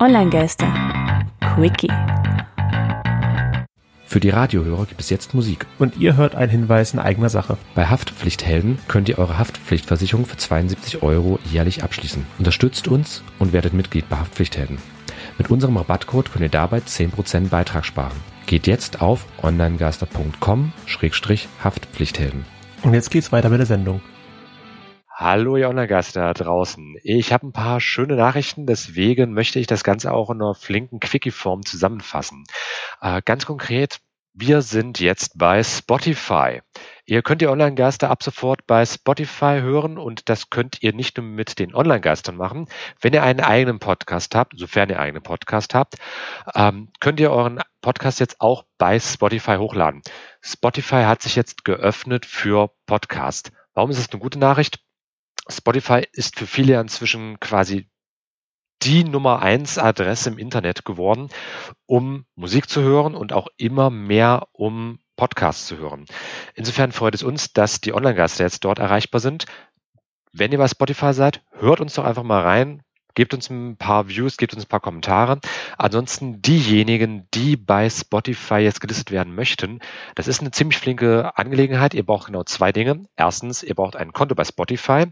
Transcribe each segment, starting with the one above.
Online-Geister. Quickie. Für die Radiohörer gibt es jetzt Musik. Und ihr hört einen Hinweis in eigener Sache. Bei Haftpflichthelden könnt ihr eure Haftpflichtversicherung für 72 Euro jährlich abschließen. Unterstützt uns und werdet Mitglied bei Haftpflichthelden. Mit unserem Rabattcode könnt ihr dabei 10% Beitrag sparen. Geht jetzt auf onlinegeister.com-haftpflichthelden. Und jetzt geht's weiter mit der Sendung. Hallo ihr Online-Geister da draußen. Ich habe ein paar schöne Nachrichten, deswegen möchte ich das Ganze auch in einer flinken Quickie-Form zusammenfassen. Äh, ganz konkret, wir sind jetzt bei Spotify. Ihr könnt die Online-Geister ab sofort bei Spotify hören und das könnt ihr nicht nur mit den Online-Geistern machen. Wenn ihr einen eigenen Podcast habt, sofern ihr einen eigenen Podcast habt, ähm, könnt ihr euren Podcast jetzt auch bei Spotify hochladen. Spotify hat sich jetzt geöffnet für Podcast. Warum ist das eine gute Nachricht? Spotify ist für viele inzwischen quasi die Nummer eins Adresse im Internet geworden, um Musik zu hören und auch immer mehr um Podcasts zu hören. Insofern freut es uns, dass die Online-Geister jetzt dort erreichbar sind. Wenn ihr bei Spotify seid, hört uns doch einfach mal rein, gebt uns ein paar Views, gebt uns ein paar Kommentare. Ansonsten diejenigen, die bei Spotify jetzt gelistet werden möchten, das ist eine ziemlich flinke Angelegenheit. Ihr braucht genau zwei Dinge. Erstens, ihr braucht ein Konto bei Spotify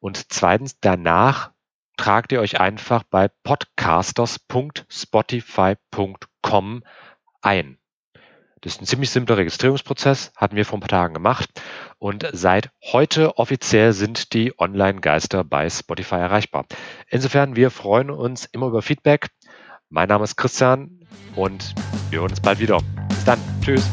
und zweitens, danach tragt ihr euch einfach bei podcasters.spotify.com ein. Das ist ein ziemlich simpler Registrierungsprozess, hatten wir vor ein paar Tagen gemacht. Und seit heute offiziell sind die Online-Geister bei Spotify erreichbar. Insofern, wir freuen uns immer über Feedback. Mein Name ist Christian und wir hören uns bald wieder. Bis dann. Tschüss.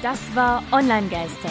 Das war Online-Geister.